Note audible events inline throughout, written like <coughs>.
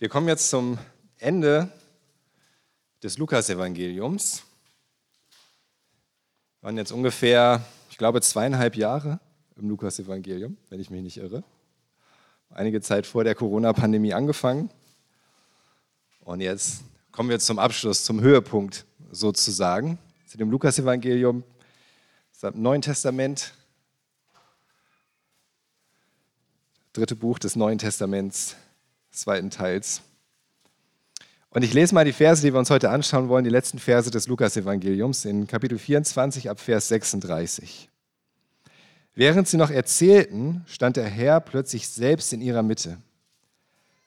Wir kommen jetzt zum Ende des Lukasevangeliums. Wir waren jetzt ungefähr, ich glaube, zweieinhalb Jahre im Lukasevangelium, wenn ich mich nicht irre. Einige Zeit vor der Corona-Pandemie angefangen. Und jetzt kommen wir zum Abschluss, zum Höhepunkt sozusagen, zu dem Lukasevangelium, das Neuen Testament, dritte Buch des Neuen Testaments zweiten Teils. Und ich lese mal die Verse, die wir uns heute anschauen wollen, die letzten Verse des Lukas-Evangeliums in Kapitel 24 ab Vers 36. Während sie noch erzählten, stand der Herr plötzlich selbst in ihrer Mitte.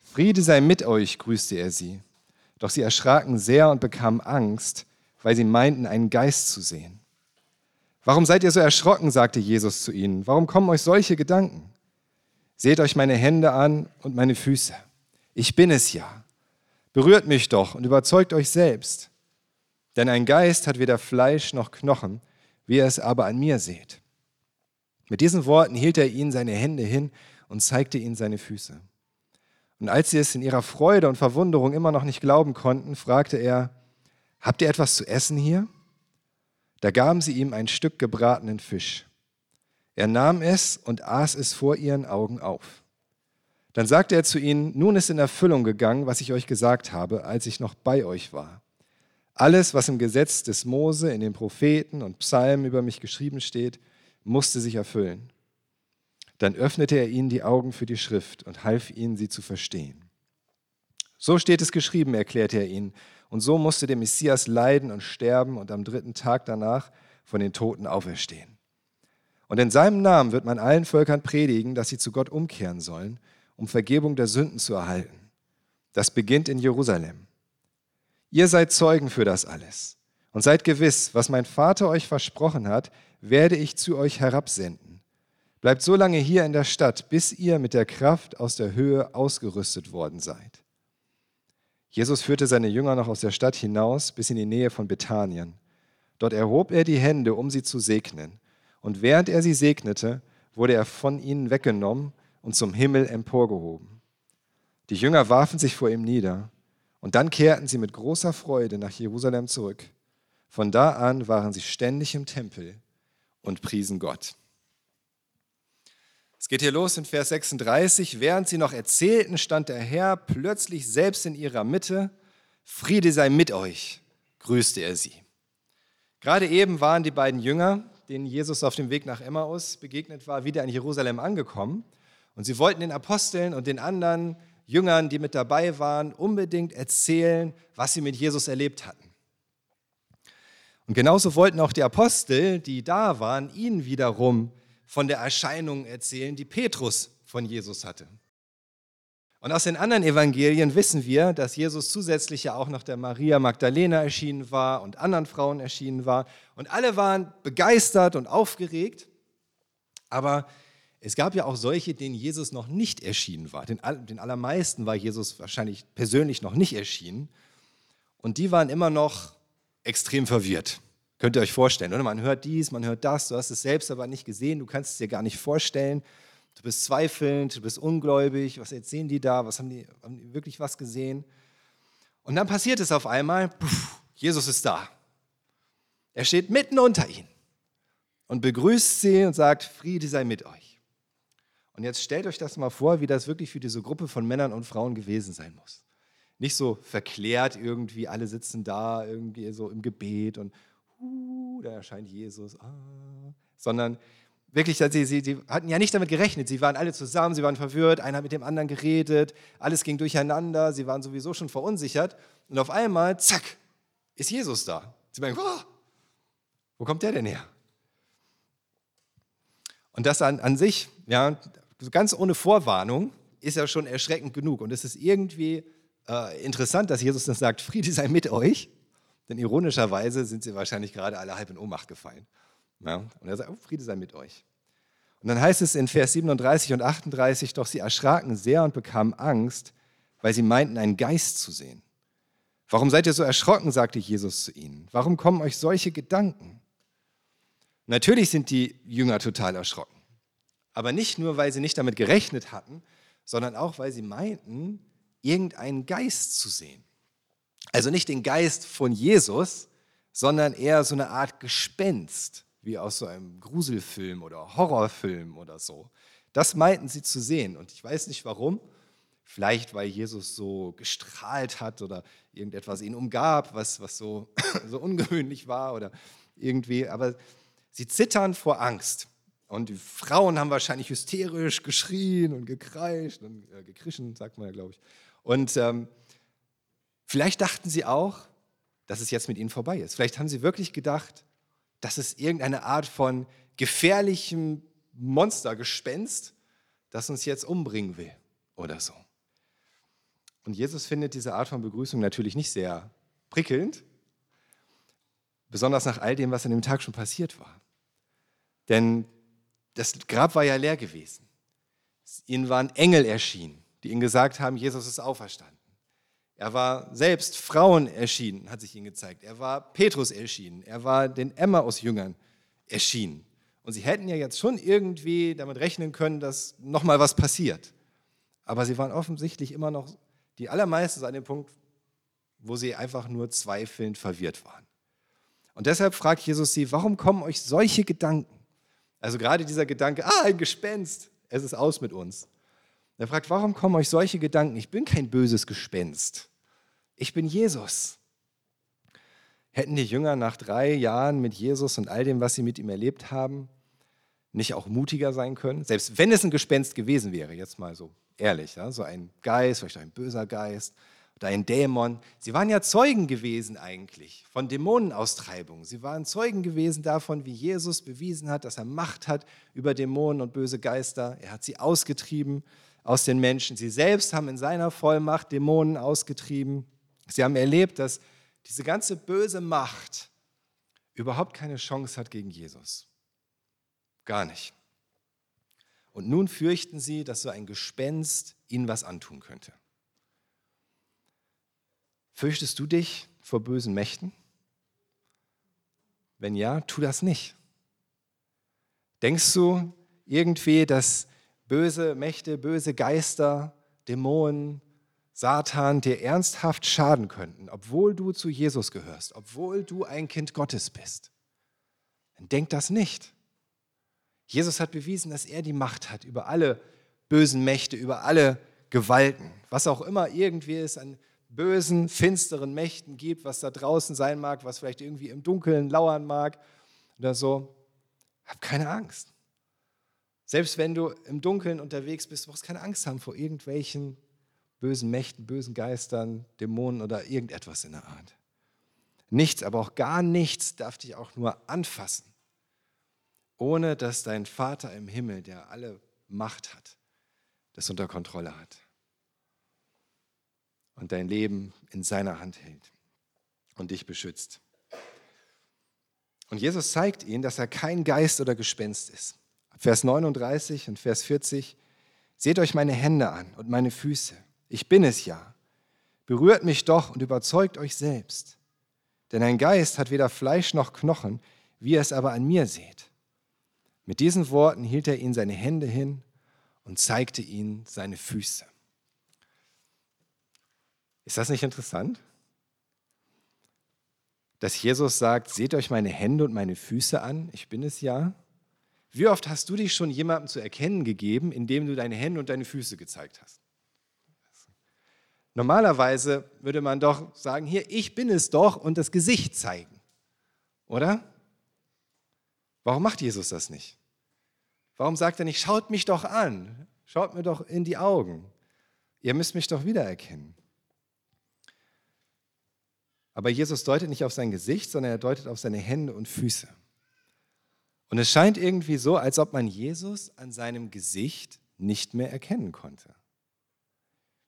Friede sei mit euch, grüßte er sie. Doch sie erschraken sehr und bekamen Angst, weil sie meinten, einen Geist zu sehen. Warum seid ihr so erschrocken? sagte Jesus zu ihnen. Warum kommen euch solche Gedanken? Seht euch meine Hände an und meine Füße ich bin es ja. Berührt mich doch und überzeugt euch selbst. Denn ein Geist hat weder Fleisch noch Knochen, wie ihr es aber an mir seht. Mit diesen Worten hielt er ihnen seine Hände hin und zeigte ihnen seine Füße. Und als sie es in ihrer Freude und Verwunderung immer noch nicht glauben konnten, fragte er, Habt ihr etwas zu essen hier? Da gaben sie ihm ein Stück gebratenen Fisch. Er nahm es und aß es vor ihren Augen auf. Dann sagte er zu ihnen, nun ist in Erfüllung gegangen, was ich euch gesagt habe, als ich noch bei euch war. Alles, was im Gesetz des Mose, in den Propheten und Psalmen über mich geschrieben steht, musste sich erfüllen. Dann öffnete er ihnen die Augen für die Schrift und half ihnen, sie zu verstehen. So steht es geschrieben, erklärte er ihnen, und so musste der Messias leiden und sterben und am dritten Tag danach von den Toten auferstehen. Und in seinem Namen wird man allen Völkern predigen, dass sie zu Gott umkehren sollen um Vergebung der Sünden zu erhalten. Das beginnt in Jerusalem. Ihr seid Zeugen für das alles. Und seid gewiss, was mein Vater euch versprochen hat, werde ich zu euch herabsenden. Bleibt so lange hier in der Stadt, bis ihr mit der Kraft aus der Höhe ausgerüstet worden seid. Jesus führte seine Jünger noch aus der Stadt hinaus bis in die Nähe von Bethanien. Dort erhob er die Hände, um sie zu segnen. Und während er sie segnete, wurde er von ihnen weggenommen und zum Himmel emporgehoben. Die Jünger warfen sich vor ihm nieder und dann kehrten sie mit großer Freude nach Jerusalem zurück. Von da an waren sie ständig im Tempel und priesen Gott. Es geht hier los in Vers 36. Während sie noch erzählten, stand der Herr plötzlich selbst in ihrer Mitte. Friede sei mit euch, grüßte er sie. Gerade eben waren die beiden Jünger, denen Jesus auf dem Weg nach Emmaus begegnet war, wieder in Jerusalem angekommen. Und sie wollten den Aposteln und den anderen Jüngern, die mit dabei waren, unbedingt erzählen, was sie mit Jesus erlebt hatten. Und genauso wollten auch die Apostel, die da waren, ihnen wiederum von der Erscheinung erzählen, die Petrus von Jesus hatte. Und aus den anderen Evangelien wissen wir, dass Jesus zusätzlich ja auch noch der Maria Magdalena erschienen war und anderen Frauen erschienen war. Und alle waren begeistert und aufgeregt. Aber es gab ja auch solche, denen Jesus noch nicht erschienen war. Den, den allermeisten war Jesus wahrscheinlich persönlich noch nicht erschienen. Und die waren immer noch extrem verwirrt. Könnt ihr euch vorstellen, oder? Man hört dies, man hört das, du hast es selbst aber nicht gesehen, du kannst es dir gar nicht vorstellen. Du bist zweifelnd, du bist ungläubig, was erzählen die da, was haben die, haben die wirklich was gesehen? Und dann passiert es auf einmal, puff, Jesus ist da. Er steht mitten unter ihnen und begrüßt sie und sagt, Friede sei mit euch. Und jetzt stellt euch das mal vor, wie das wirklich für diese Gruppe von Männern und Frauen gewesen sein muss. Nicht so verklärt irgendwie, alle sitzen da irgendwie so im Gebet und uh, da erscheint Jesus, ah, sondern wirklich, sie, sie, sie hatten ja nicht damit gerechnet. Sie waren alle zusammen, sie waren verwirrt, einer hat mit dem anderen geredet, alles ging durcheinander, sie waren sowieso schon verunsichert. Und auf einmal, zack, ist Jesus da. Sie meinen, oh, wo kommt der denn her? Und das an, an sich, ja, ganz ohne Vorwarnung ist ja schon erschreckend genug. Und es ist irgendwie äh, interessant, dass Jesus dann sagt, Friede sei mit euch. Denn ironischerweise sind sie wahrscheinlich gerade alle halb in Ohnmacht gefallen. Ja? Und er sagt, oh, Friede sei mit euch. Und dann heißt es in Vers 37 und 38, doch sie erschraken sehr und bekamen Angst, weil sie meinten, einen Geist zu sehen. Warum seid ihr so erschrocken, sagte Jesus zu ihnen. Warum kommen euch solche Gedanken? Natürlich sind die Jünger total erschrocken. Aber nicht nur, weil sie nicht damit gerechnet hatten, sondern auch, weil sie meinten, irgendeinen Geist zu sehen. Also nicht den Geist von Jesus, sondern eher so eine Art Gespenst, wie aus so einem Gruselfilm oder Horrorfilm oder so. Das meinten sie zu sehen. Und ich weiß nicht warum. Vielleicht, weil Jesus so gestrahlt hat oder irgendetwas ihn umgab, was, was so, <coughs> so ungewöhnlich war oder irgendwie. Aber sie zittern vor Angst. Und die Frauen haben wahrscheinlich hysterisch geschrien und gekreischt und äh, gekrischen, sagt man ja, glaube ich. Und ähm, vielleicht dachten sie auch, dass es jetzt mit ihnen vorbei ist. Vielleicht haben sie wirklich gedacht, dass es irgendeine Art von gefährlichem Monstergespenst, das uns jetzt umbringen will oder so. Und Jesus findet diese Art von Begrüßung natürlich nicht sehr prickelnd, besonders nach all dem, was an dem Tag schon passiert war. Denn das Grab war ja leer gewesen. Ihnen waren Engel erschienen, die ihnen gesagt haben, Jesus ist auferstanden. Er war selbst Frauen erschienen, hat sich ihnen gezeigt. Er war Petrus erschienen. Er war den Emmaus-Jüngern erschienen. Und sie hätten ja jetzt schon irgendwie damit rechnen können, dass nochmal was passiert. Aber sie waren offensichtlich immer noch die allermeisten an dem Punkt, wo sie einfach nur zweifelnd verwirrt waren. Und deshalb fragt Jesus sie, warum kommen euch solche Gedanken? Also gerade dieser Gedanke, ah, ein Gespenst, es ist aus mit uns. Er fragt, warum kommen euch solche Gedanken? Ich bin kein böses Gespenst. Ich bin Jesus. Hätten die Jünger nach drei Jahren mit Jesus und all dem, was sie mit ihm erlebt haben, nicht auch mutiger sein können? Selbst wenn es ein Gespenst gewesen wäre, jetzt mal so ehrlich, ja? so ein Geist, vielleicht ein böser Geist oder ein Dämon. Sie waren ja Zeugen gewesen eigentlich von Dämonenaustreibung. Sie waren Zeugen gewesen davon, wie Jesus bewiesen hat, dass er Macht hat über Dämonen und böse Geister. Er hat sie ausgetrieben aus den Menschen. Sie selbst haben in seiner Vollmacht Dämonen ausgetrieben. Sie haben erlebt, dass diese ganze böse Macht überhaupt keine Chance hat gegen Jesus. Gar nicht. Und nun fürchten sie, dass so ein Gespenst ihnen was antun könnte. Fürchtest du dich vor bösen Mächten? Wenn ja, tu das nicht. Denkst du irgendwie, dass böse Mächte, böse Geister, Dämonen, Satan dir ernsthaft schaden könnten, obwohl du zu Jesus gehörst, obwohl du ein Kind Gottes bist, dann denk das nicht. Jesus hat bewiesen, dass er die Macht hat über alle bösen Mächte, über alle Gewalten, was auch immer irgendwie es an bösen, finsteren Mächten gibt, was da draußen sein mag, was vielleicht irgendwie im Dunkeln lauern mag oder so. Hab keine Angst. Selbst wenn du im Dunkeln unterwegs bist, du brauchst keine Angst haben vor irgendwelchen bösen Mächten, bösen Geistern, Dämonen oder irgendetwas in der Art. Nichts, aber auch gar nichts darf dich auch nur anfassen, ohne dass dein Vater im Himmel, der alle Macht hat, das unter Kontrolle hat und dein Leben in seiner Hand hält und dich beschützt. Und Jesus zeigt ihnen, dass er kein Geist oder Gespenst ist. Vers 39 und Vers 40, seht euch meine Hände an und meine Füße ich bin es ja. Berührt mich doch und überzeugt euch selbst. Denn ein Geist hat weder Fleisch noch Knochen, wie ihr es aber an mir seht. Mit diesen Worten hielt er ihnen seine Hände hin und zeigte ihnen seine Füße. Ist das nicht interessant? Dass Jesus sagt, seht euch meine Hände und meine Füße an, ich bin es ja. Wie oft hast du dich schon jemandem zu erkennen gegeben, indem du deine Hände und deine Füße gezeigt hast? Normalerweise würde man doch sagen, hier, ich bin es doch und das Gesicht zeigen. Oder? Warum macht Jesus das nicht? Warum sagt er nicht, schaut mich doch an, schaut mir doch in die Augen. Ihr müsst mich doch wiedererkennen. Aber Jesus deutet nicht auf sein Gesicht, sondern er deutet auf seine Hände und Füße. Und es scheint irgendwie so, als ob man Jesus an seinem Gesicht nicht mehr erkennen konnte.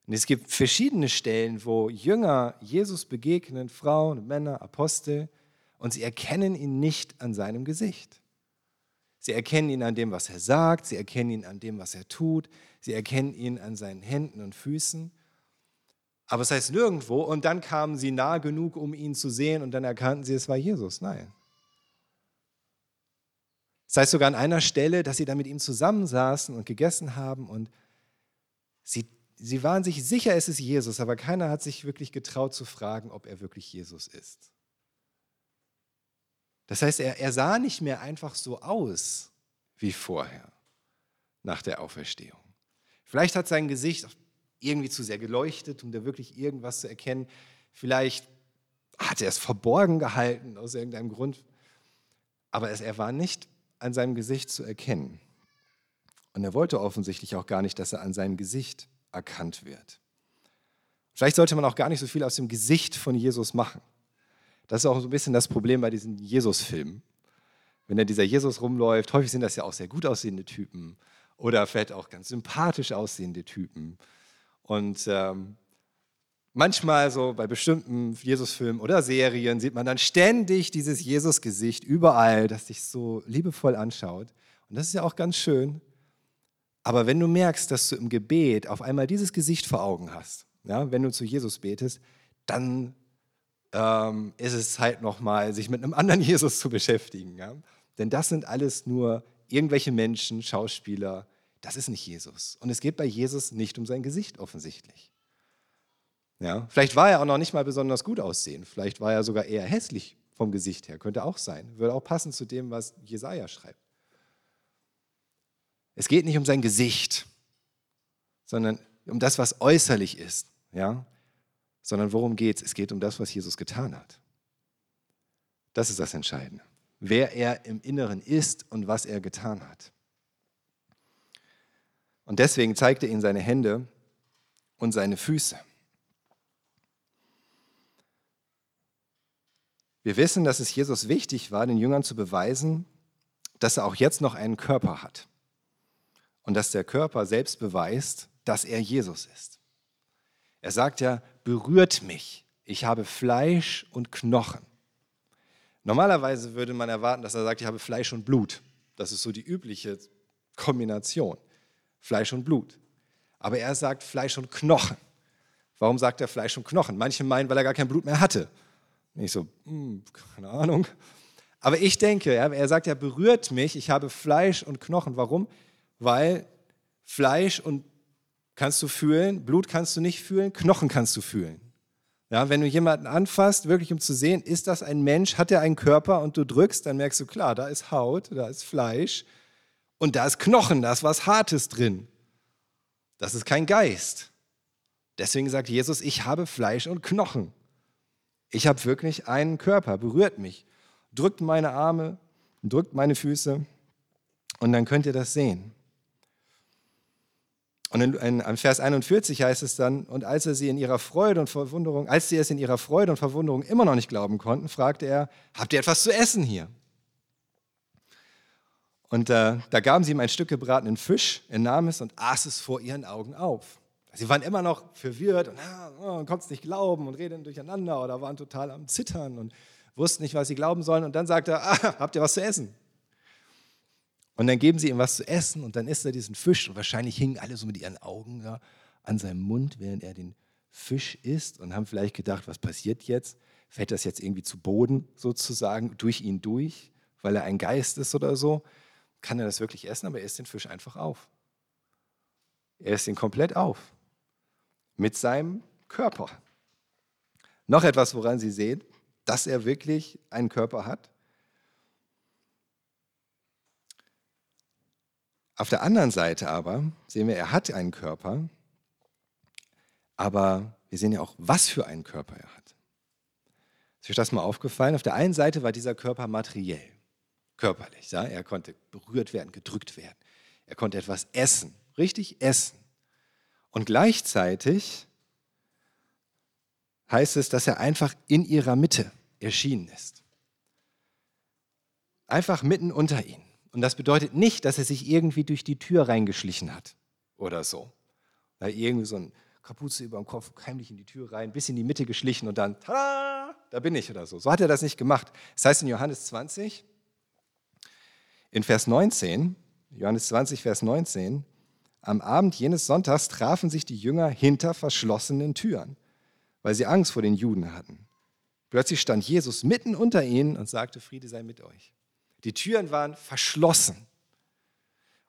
Und es gibt verschiedene Stellen, wo Jünger Jesus begegnen, Frauen, Männer, Apostel, und sie erkennen ihn nicht an seinem Gesicht. Sie erkennen ihn an dem, was er sagt, sie erkennen ihn an dem, was er tut, sie erkennen ihn an seinen Händen und Füßen. Aber es heißt nirgendwo, und dann kamen sie nah genug, um ihn zu sehen, und dann erkannten sie, es war Jesus. Nein. Es heißt sogar an einer Stelle, dass sie dann mit ihm zusammensaßen und gegessen haben und sie sie waren sich sicher, es ist Jesus, aber keiner hat sich wirklich getraut zu fragen, ob er wirklich Jesus ist. Das heißt, er, er sah nicht mehr einfach so aus wie vorher nach der Auferstehung. Vielleicht hat sein Gesicht irgendwie zu sehr geleuchtet, um da wirklich irgendwas zu erkennen. Vielleicht hat er es verborgen gehalten aus irgendeinem Grund. Aber es, er war nicht an seinem Gesicht zu erkennen. Und er wollte offensichtlich auch gar nicht, dass er an seinem Gesicht erkannt wird. Vielleicht sollte man auch gar nicht so viel aus dem Gesicht von Jesus machen. Das ist auch so ein bisschen das Problem bei diesen Jesus-Filmen. Wenn da dieser Jesus rumläuft, häufig sind das ja auch sehr gut aussehende Typen oder vielleicht auch ganz sympathisch aussehende Typen. Und ähm, manchmal so bei bestimmten Jesus-Filmen oder Serien sieht man dann ständig dieses Jesus-Gesicht überall, das sich so liebevoll anschaut. Und das ist ja auch ganz schön. Aber wenn du merkst, dass du im Gebet auf einmal dieses Gesicht vor Augen hast, ja, wenn du zu Jesus betest, dann ähm, ist es Zeit nochmal, sich mit einem anderen <laughs> Jesus zu beschäftigen. Ja? Denn das sind alles nur irgendwelche Menschen, Schauspieler. Das ist nicht Jesus. Und es geht bei Jesus nicht um sein Gesicht offensichtlich. Ja? Vielleicht war er auch noch nicht mal besonders gut aussehen. Vielleicht war er sogar eher hässlich vom Gesicht her. Könnte auch sein. Würde auch passen zu dem, was Jesaja schreibt. Es geht nicht um sein Gesicht, sondern um das, was äußerlich ist. Ja? sondern worum geht es? Es geht um das, was Jesus getan hat. Das ist das Entscheidende. Wer er im Inneren ist und was er getan hat. Und deswegen zeigt er ihnen seine Hände und seine Füße. Wir wissen, dass es Jesus wichtig war, den Jüngern zu beweisen, dass er auch jetzt noch einen Körper hat. Und dass der Körper selbst beweist, dass er Jesus ist. Er sagt ja, berührt mich. Ich habe Fleisch und Knochen. Normalerweise würde man erwarten, dass er sagt, ich habe Fleisch und Blut. Das ist so die übliche Kombination. Fleisch und Blut. Aber er sagt Fleisch und Knochen. Warum sagt er Fleisch und Knochen? Manche meinen, weil er gar kein Blut mehr hatte. Nicht so, hm, keine Ahnung. Aber ich denke, er sagt, er berührt mich, ich habe Fleisch und Knochen. Warum? Weil Fleisch und kannst du fühlen, Blut kannst du nicht fühlen, Knochen kannst du fühlen. Ja, wenn du jemanden anfasst, wirklich um zu sehen, ist das ein Mensch, hat er einen Körper und du drückst, dann merkst du, klar, da ist Haut, da ist Fleisch und da ist Knochen, da ist was Hartes drin. Das ist kein Geist. Deswegen sagt Jesus, ich habe Fleisch und Knochen. Ich habe wirklich einen Körper, berührt mich, drückt meine Arme, drückt meine Füße und dann könnt ihr das sehen. Und in, in, in, Vers 41 heißt es dann, und als er sie in ihrer Freude und Verwunderung, als sie es in ihrer Freude und Verwunderung immer noch nicht glauben konnten, fragte er, habt ihr etwas zu essen hier? Und äh, da gaben sie ihm ein Stück gebratenen Fisch, er nahm es und aß es vor ihren Augen auf. Sie waren immer noch verwirrt und ah, oh, konnten es nicht glauben und redeten durcheinander oder waren total am Zittern und wussten nicht, was sie glauben sollen. Und dann sagte er, ah, habt ihr was zu essen? Und dann geben sie ihm was zu essen und dann isst er diesen Fisch und wahrscheinlich hingen alle so mit ihren Augen ja, an seinem Mund, während er den Fisch isst und haben vielleicht gedacht, was passiert jetzt? Fällt das jetzt irgendwie zu Boden sozusagen durch ihn durch, weil er ein Geist ist oder so? Kann er das wirklich essen? Aber er isst den Fisch einfach auf. Er isst ihn komplett auf. Mit seinem Körper. Noch etwas, woran Sie sehen, dass er wirklich einen Körper hat. Auf der anderen Seite aber sehen wir, er hat einen Körper, aber wir sehen ja auch, was für einen Körper er hat. Ist euch das mal aufgefallen? Auf der einen Seite war dieser Körper materiell, körperlich. Ja? Er konnte berührt werden, gedrückt werden. Er konnte etwas essen, richtig essen. Und gleichzeitig heißt es, dass er einfach in ihrer Mitte erschienen ist. Einfach mitten unter ihnen. Und das bedeutet nicht, dass er sich irgendwie durch die Tür reingeschlichen hat oder so. Da irgendwie so ein Kapuze über dem Kopf, heimlich in die Tür rein, bis in die Mitte geschlichen und dann, tada, da bin ich oder so. So hat er das nicht gemacht. Das heißt in Johannes 20, in Vers 19, Johannes 20, Vers 19, am Abend jenes Sonntags trafen sich die Jünger hinter verschlossenen Türen, weil sie Angst vor den Juden hatten. Plötzlich stand Jesus mitten unter ihnen und sagte, Friede sei mit euch. Die Türen waren verschlossen.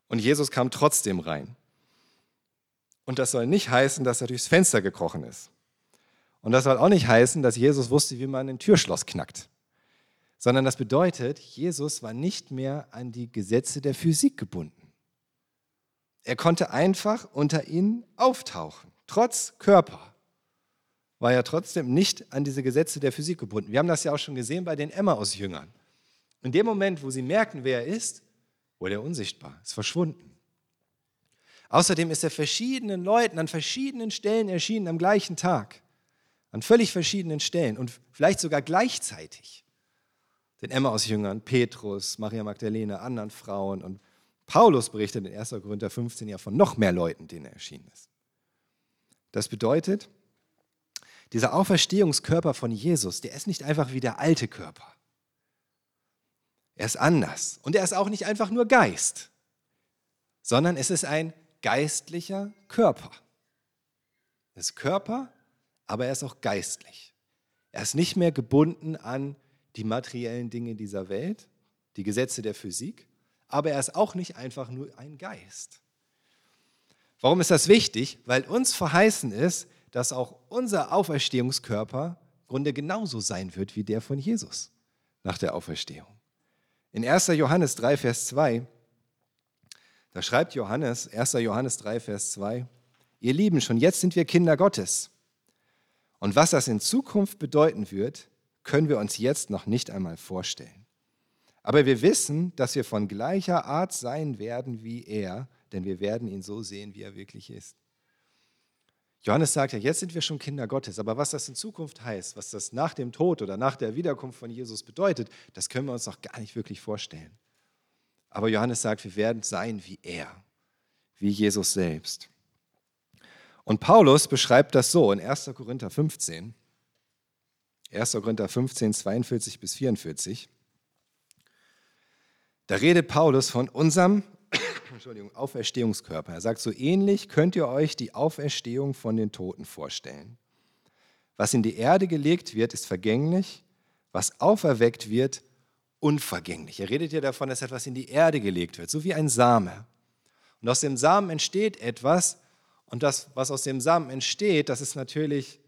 Und Jesus kam trotzdem rein. Und das soll nicht heißen, dass er durchs Fenster gekrochen ist. Und das soll auch nicht heißen, dass Jesus wusste, wie man ein Türschloss knackt. Sondern das bedeutet, Jesus war nicht mehr an die Gesetze der Physik gebunden. Er konnte einfach unter ihnen auftauchen, trotz Körper. War er trotzdem nicht an diese Gesetze der Physik gebunden. Wir haben das ja auch schon gesehen bei den Emmaus-Jüngern. In dem Moment, wo sie merken, wer er ist, wurde er unsichtbar, ist verschwunden. Außerdem ist er verschiedenen Leuten an verschiedenen Stellen erschienen am gleichen Tag. An völlig verschiedenen Stellen und vielleicht sogar gleichzeitig. Den Emmaus-Jüngern, Petrus, Maria Magdalene, anderen Frauen und Paulus berichtet in 1. Korinther 15 ja von noch mehr Leuten, denen er erschienen ist. Das bedeutet, dieser Auferstehungskörper von Jesus, der ist nicht einfach wie der alte Körper. Er ist anders. Und er ist auch nicht einfach nur Geist, sondern es ist ein geistlicher Körper. Er ist Körper, aber er ist auch geistlich. Er ist nicht mehr gebunden an die materiellen Dinge dieser Welt, die Gesetze der Physik, aber er ist auch nicht einfach nur ein Geist. Warum ist das wichtig? Weil uns verheißen ist, dass auch unser Auferstehungskörper im Grunde genauso sein wird wie der von Jesus nach der Auferstehung. In 1. Johannes 3, Vers 2 da schreibt Johannes, 1. Johannes 3, Vers 2, ihr Lieben, schon jetzt sind wir Kinder Gottes. Und was das in Zukunft bedeuten wird, können wir uns jetzt noch nicht einmal vorstellen. Aber wir wissen, dass wir von gleicher Art sein werden wie er, denn wir werden ihn so sehen, wie er wirklich ist. Johannes sagt ja, jetzt sind wir schon Kinder Gottes, aber was das in Zukunft heißt, was das nach dem Tod oder nach der Wiederkunft von Jesus bedeutet, das können wir uns noch gar nicht wirklich vorstellen. Aber Johannes sagt, wir werden sein wie er, wie Jesus selbst. Und Paulus beschreibt das so in 1. Korinther 15. 1. Korinther 15, 42 bis 44. Da redet Paulus von unserem <coughs> Entschuldigung, Auferstehungskörper. Er sagt, so ähnlich könnt ihr euch die Auferstehung von den Toten vorstellen. Was in die Erde gelegt wird, ist vergänglich. Was auferweckt wird, unvergänglich. Er redet ja davon, dass etwas in die Erde gelegt wird, so wie ein Same. Und aus dem Samen entsteht etwas und das, was aus dem Samen entsteht, das ist natürlich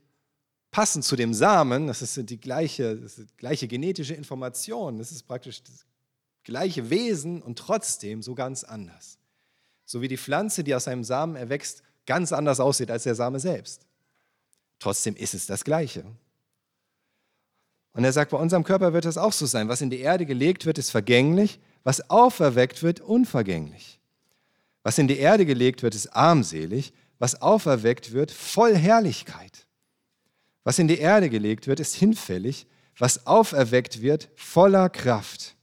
passend zu dem Samen, das ist die gleiche, ist die gleiche genetische Information, das ist praktisch das gleiche Wesen und trotzdem so ganz anders. So wie die Pflanze, die aus einem Samen erwächst, ganz anders aussieht als der Same selbst. Trotzdem ist es das Gleiche. Und er sagt, bei unserem Körper wird das auch so sein. Was in die Erde gelegt wird, ist vergänglich. Was auferweckt wird, unvergänglich. Was in die Erde gelegt wird, ist armselig. Was auferweckt wird, voll Herrlichkeit. Was in die Erde gelegt wird, ist hinfällig. Was auferweckt wird, voller Kraft.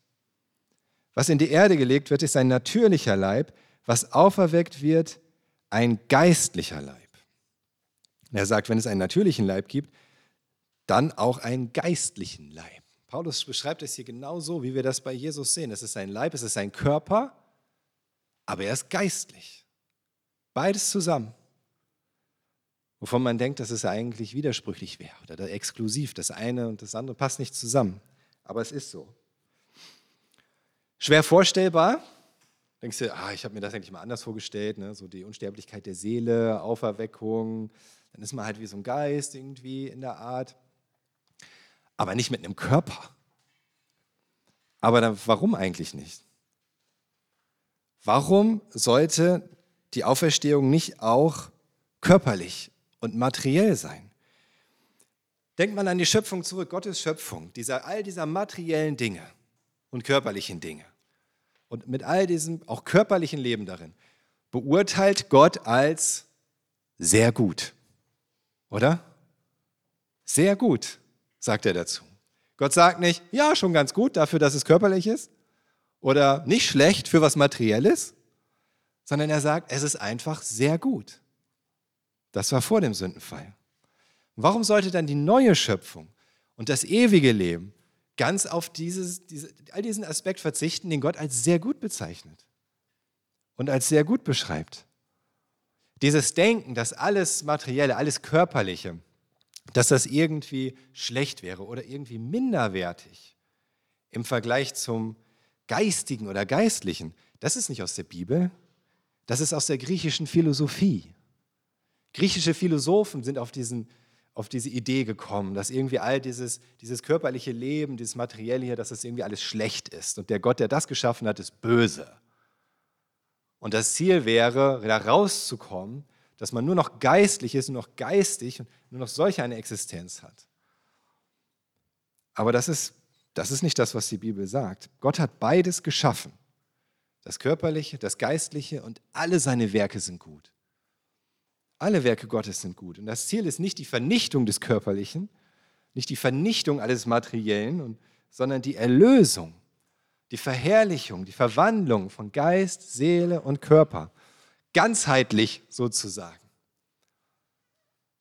Was in die Erde gelegt wird, ist ein natürlicher Leib. Was auferweckt wird, ein geistlicher Leib. er sagt, wenn es einen natürlichen Leib gibt, dann auch einen geistlichen Leib. Paulus beschreibt es hier genauso, wie wir das bei Jesus sehen. Es ist sein Leib, es ist sein Körper, aber er ist geistlich. Beides zusammen. Wovon man denkt, dass es eigentlich widersprüchlich wäre oder exklusiv. Das eine und das andere passt nicht zusammen. Aber es ist so. Schwer vorstellbar. Denkst du, ah, ich habe mir das eigentlich mal anders vorgestellt, ne? so die Unsterblichkeit der Seele, Auferweckung. Dann ist man halt wie so ein Geist irgendwie in der Art aber nicht mit einem Körper. Aber dann, warum eigentlich nicht? Warum sollte die Auferstehung nicht auch körperlich und materiell sein? Denkt man an die Schöpfung zurück, Gottes Schöpfung, dieser, all dieser materiellen Dinge und körperlichen Dinge und mit all diesem auch körperlichen Leben darin, beurteilt Gott als sehr gut, oder? Sehr gut sagt er dazu. Gott sagt nicht, ja, schon ganz gut dafür, dass es körperlich ist oder nicht schlecht für was Materielles, sondern er sagt, es ist einfach sehr gut. Das war vor dem Sündenfall. Warum sollte dann die neue Schöpfung und das ewige Leben ganz auf dieses, diese, all diesen Aspekt verzichten, den Gott als sehr gut bezeichnet und als sehr gut beschreibt? Dieses Denken, dass alles Materielle, alles Körperliche dass das irgendwie schlecht wäre oder irgendwie minderwertig im Vergleich zum Geistigen oder Geistlichen, das ist nicht aus der Bibel, das ist aus der griechischen Philosophie. Griechische Philosophen sind auf, diesen, auf diese Idee gekommen, dass irgendwie all dieses, dieses körperliche Leben, dieses Materielle hier, dass das irgendwie alles schlecht ist. Und der Gott, der das geschaffen hat, ist böse. Und das Ziel wäre, da rauszukommen, dass man nur noch geistlich ist, nur noch geistig und nur noch solch eine Existenz hat. Aber das ist, das ist nicht das, was die Bibel sagt. Gott hat beides geschaffen. Das Körperliche, das Geistliche und alle seine Werke sind gut. Alle Werke Gottes sind gut. Und das Ziel ist nicht die Vernichtung des Körperlichen, nicht die Vernichtung alles Materiellen, sondern die Erlösung, die Verherrlichung, die Verwandlung von Geist, Seele und Körper. Ganzheitlich sozusagen.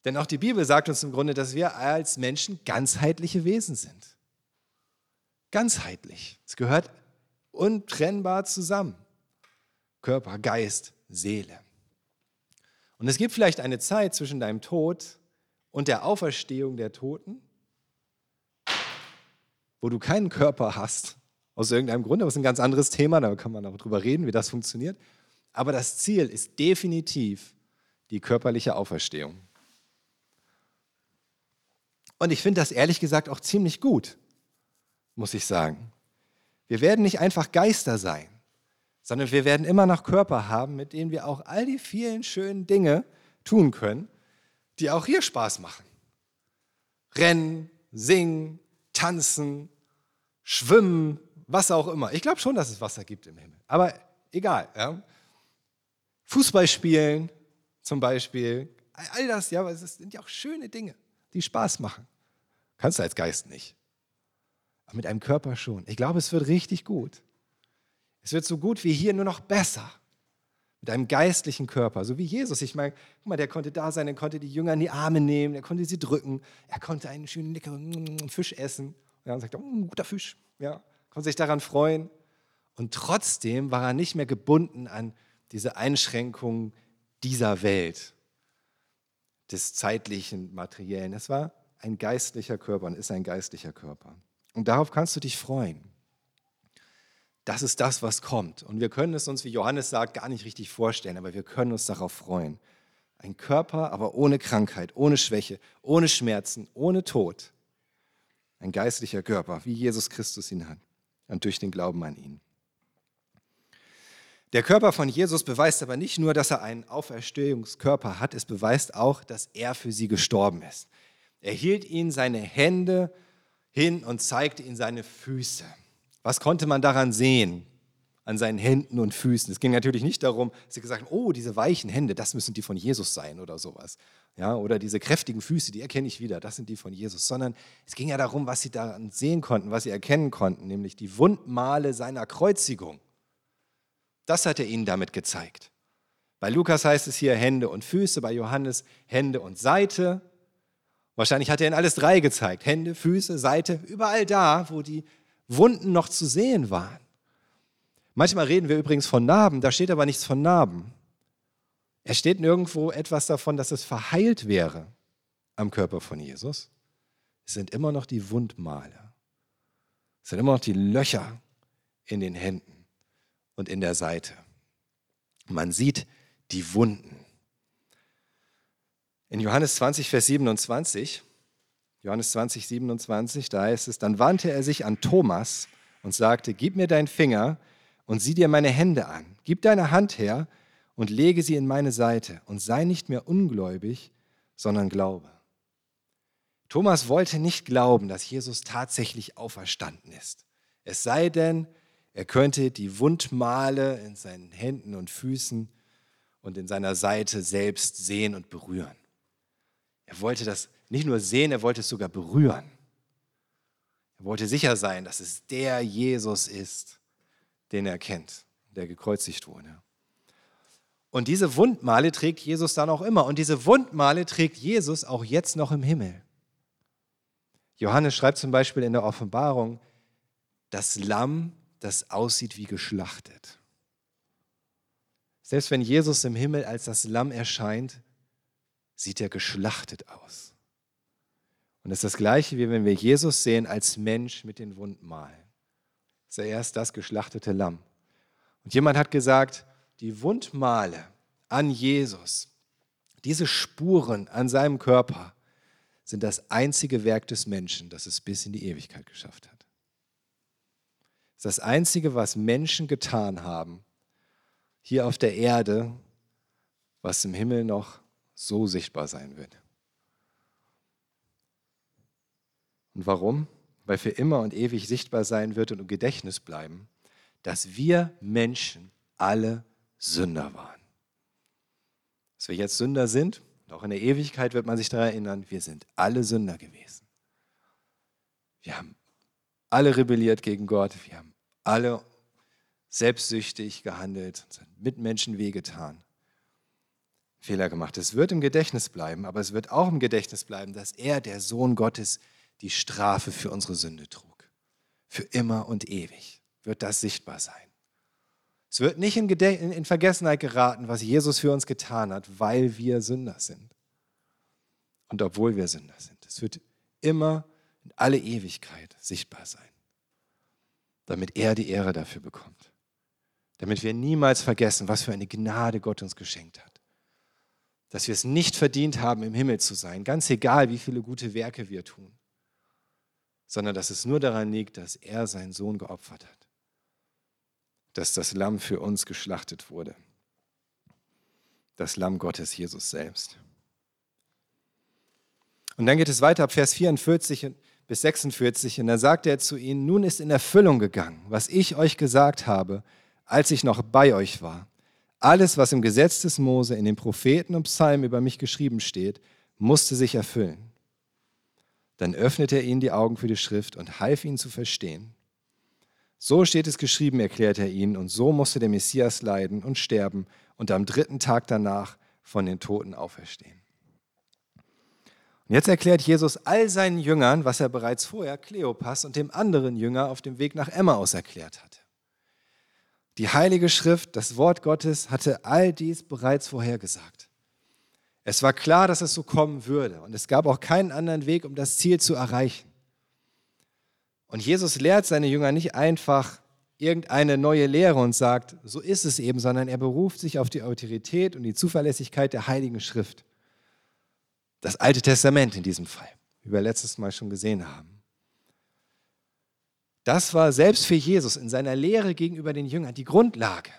Denn auch die Bibel sagt uns im Grunde, dass wir als Menschen ganzheitliche Wesen sind. Ganzheitlich. Es gehört untrennbar zusammen. Körper, Geist, Seele. Und es gibt vielleicht eine Zeit zwischen deinem Tod und der Auferstehung der Toten, wo du keinen Körper hast, aus irgendeinem Grund, aber es ist ein ganz anderes Thema, da kann man auch drüber reden, wie das funktioniert. Aber das Ziel ist definitiv die körperliche Auferstehung. Und ich finde das ehrlich gesagt auch ziemlich gut, muss ich sagen. Wir werden nicht einfach Geister sein, sondern wir werden immer noch Körper haben, mit denen wir auch all die vielen schönen Dinge tun können, die auch hier Spaß machen. Rennen, singen, tanzen, schwimmen, was auch immer. Ich glaube schon, dass es Wasser gibt im Himmel, aber egal. Ja. Fußball spielen zum Beispiel, all das, ja, aber es sind ja auch schöne Dinge, die Spaß machen. Kannst du als Geist nicht. Aber mit einem Körper schon. Ich glaube, es wird richtig gut. Es wird so gut wie hier, nur noch besser. Mit einem geistlichen Körper, so wie Jesus. Ich meine, guck mal, der konnte da sein, er konnte die Jünger in die Arme nehmen, er konnte sie drücken, er konnte einen schönen leckeren Fisch essen. Und sagt, oh, guter Fisch. Ja, konnte sich daran freuen. Und trotzdem war er nicht mehr gebunden an diese Einschränkungen dieser Welt, des zeitlichen, materiellen. Es war ein geistlicher Körper und ist ein geistlicher Körper. Und darauf kannst du dich freuen. Das ist das, was kommt. Und wir können es uns, wie Johannes sagt, gar nicht richtig vorstellen, aber wir können uns darauf freuen. Ein Körper, aber ohne Krankheit, ohne Schwäche, ohne Schmerzen, ohne Tod. Ein geistlicher Körper, wie Jesus Christus ihn hat. Und durch den Glauben an ihn. Der Körper von Jesus beweist aber nicht nur, dass er einen Auferstehungskörper hat, es beweist auch, dass er für sie gestorben ist. Er hielt ihnen seine Hände hin und zeigte ihnen seine Füße. Was konnte man daran sehen? An seinen Händen und Füßen. Es ging natürlich nicht darum, dass sie gesagt haben, oh, diese weichen Hände, das müssen die von Jesus sein oder sowas. Ja, oder diese kräftigen Füße, die erkenne ich wieder, das sind die von Jesus. Sondern es ging ja darum, was sie daran sehen konnten, was sie erkennen konnten, nämlich die Wundmale seiner Kreuzigung. Das hat er ihnen damit gezeigt. Bei Lukas heißt es hier Hände und Füße, bei Johannes Hände und Seite. Wahrscheinlich hat er ihnen alles drei gezeigt. Hände, Füße, Seite, überall da, wo die Wunden noch zu sehen waren. Manchmal reden wir übrigens von Narben, da steht aber nichts von Narben. Es steht nirgendwo etwas davon, dass es verheilt wäre am Körper von Jesus. Es sind immer noch die Wundmale. Es sind immer noch die Löcher in den Händen und in der Seite. Man sieht die Wunden. In Johannes 20, Vers 27, Johannes 20, 27, da heißt es, dann wandte er sich an Thomas und sagte, gib mir deinen Finger und sieh dir meine Hände an. Gib deine Hand her und lege sie in meine Seite und sei nicht mehr ungläubig, sondern glaube. Thomas wollte nicht glauben, dass Jesus tatsächlich auferstanden ist. Es sei denn, er könnte die Wundmale in seinen Händen und Füßen und in seiner Seite selbst sehen und berühren. Er wollte das nicht nur sehen, er wollte es sogar berühren. Er wollte sicher sein, dass es der Jesus ist, den er kennt, der gekreuzigt wurde. Und diese Wundmale trägt Jesus dann auch immer. Und diese Wundmale trägt Jesus auch jetzt noch im Himmel. Johannes schreibt zum Beispiel in der Offenbarung, das Lamm, das aussieht wie geschlachtet. Selbst wenn Jesus im Himmel als das Lamm erscheint, sieht er geschlachtet aus. Und es ist das Gleiche, wie wenn wir Jesus sehen als Mensch mit den Wundmalen. Ist er erst das geschlachtete Lamm. Und jemand hat gesagt, die Wundmale an Jesus, Diese Spuren an seinem Körper sind das einzige Werk des Menschen, das es bis in die Ewigkeit geschafft hat. Das ist das Einzige, was Menschen getan haben, hier auf der Erde, was im Himmel noch so sichtbar sein wird. Und warum? Weil für immer und ewig sichtbar sein wird und im Gedächtnis bleiben, dass wir Menschen alle Sünder waren. Dass wir jetzt Sünder sind, und auch in der Ewigkeit wird man sich daran erinnern, wir sind alle Sünder gewesen. Wir haben alle rebelliert gegen Gott, wir haben alle selbstsüchtig gehandelt, Mitmenschen wehgetan, Fehler gemacht. Es wird im Gedächtnis bleiben, aber es wird auch im Gedächtnis bleiben, dass er, der Sohn Gottes, die Strafe für unsere Sünde trug. Für immer und ewig wird das sichtbar sein. Es wird nicht in, in, Vergessenheit geraten, was Jesus für uns getan hat, weil wir Sünder sind. Und obwohl wir Sünder sind. Es wird immer in alle Ewigkeit sichtbar sein, damit er die Ehre dafür bekommt. Damit wir niemals vergessen, was für eine Gnade Gott uns geschenkt hat. Dass wir es nicht verdient haben, im Himmel zu sein, ganz egal, wie viele gute Werke wir tun, sondern dass es nur daran liegt, dass er seinen Sohn geopfert hat dass das Lamm für uns geschlachtet wurde. Das Lamm Gottes, Jesus selbst. Und dann geht es weiter ab Vers 44 bis 46 und da sagt er zu ihnen, nun ist in Erfüllung gegangen, was ich euch gesagt habe, als ich noch bei euch war. Alles, was im Gesetz des Mose, in den Propheten und Psalmen über mich geschrieben steht, musste sich erfüllen. Dann öffnete er ihnen die Augen für die Schrift und half ihnen zu verstehen. So steht es geschrieben, erklärt er ihnen, und so musste der Messias leiden und sterben und am dritten Tag danach von den Toten auferstehen. Und jetzt erklärt Jesus all seinen Jüngern, was er bereits vorher Kleopas und dem anderen Jünger auf dem Weg nach Emmaus erklärt hatte. Die Heilige Schrift, das Wort Gottes, hatte all dies bereits vorhergesagt. Es war klar, dass es so kommen würde und es gab auch keinen anderen Weg, um das Ziel zu erreichen. Und Jesus lehrt seine Jünger nicht einfach irgendeine neue Lehre und sagt, so ist es eben, sondern er beruft sich auf die Autorität und die Zuverlässigkeit der Heiligen Schrift. Das Alte Testament in diesem Fall, wie wir letztes Mal schon gesehen haben. Das war selbst für Jesus in seiner Lehre gegenüber den Jüngern die Grundlage.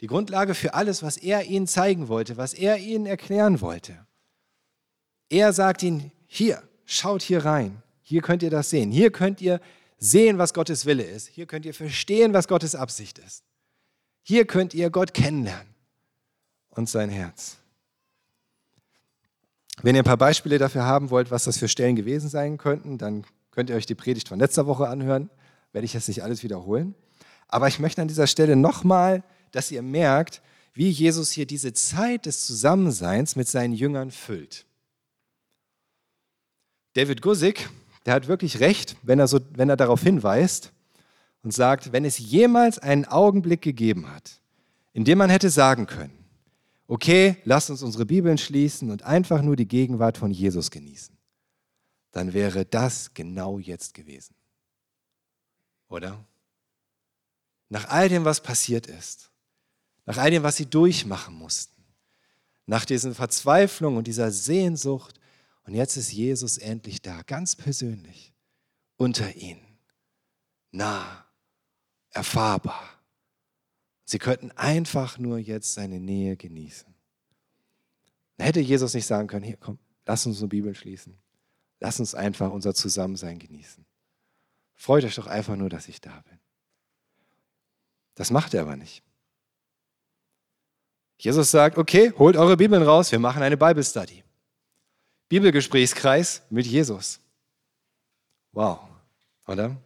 Die Grundlage für alles, was er ihnen zeigen wollte, was er ihnen erklären wollte. Er sagt ihnen, hier, schaut hier rein. Hier könnt ihr das sehen. Hier könnt ihr sehen, was Gottes Wille ist. Hier könnt ihr verstehen, was Gottes Absicht ist. Hier könnt ihr Gott kennenlernen und sein Herz. Wenn ihr ein paar Beispiele dafür haben wollt, was das für Stellen gewesen sein könnten, dann könnt ihr euch die Predigt von letzter Woche anhören. Werde ich jetzt nicht alles wiederholen. Aber ich möchte an dieser Stelle nochmal, dass ihr merkt, wie Jesus hier diese Zeit des Zusammenseins mit seinen Jüngern füllt. David Guzik, der hat wirklich recht, wenn er, so, wenn er darauf hinweist und sagt, wenn es jemals einen Augenblick gegeben hat, in dem man hätte sagen können, okay, lasst uns unsere Bibeln schließen und einfach nur die Gegenwart von Jesus genießen, dann wäre das genau jetzt gewesen. Oder? Nach all dem, was passiert ist, nach all dem, was sie durchmachen mussten, nach diesen Verzweiflung und dieser Sehnsucht und jetzt ist Jesus endlich da, ganz persönlich, unter ihnen, nah, erfahrbar. Sie könnten einfach nur jetzt seine Nähe genießen. Dann hätte Jesus nicht sagen können, hier komm, lass uns eine Bibel schließen. Lass uns einfach unser Zusammensein genießen. Freut euch doch einfach nur, dass ich da bin. Das macht er aber nicht. Jesus sagt, okay, holt eure Bibeln raus, wir machen eine Bible Study. Bibelgesprächskreis mit Jesus. Wow, oder?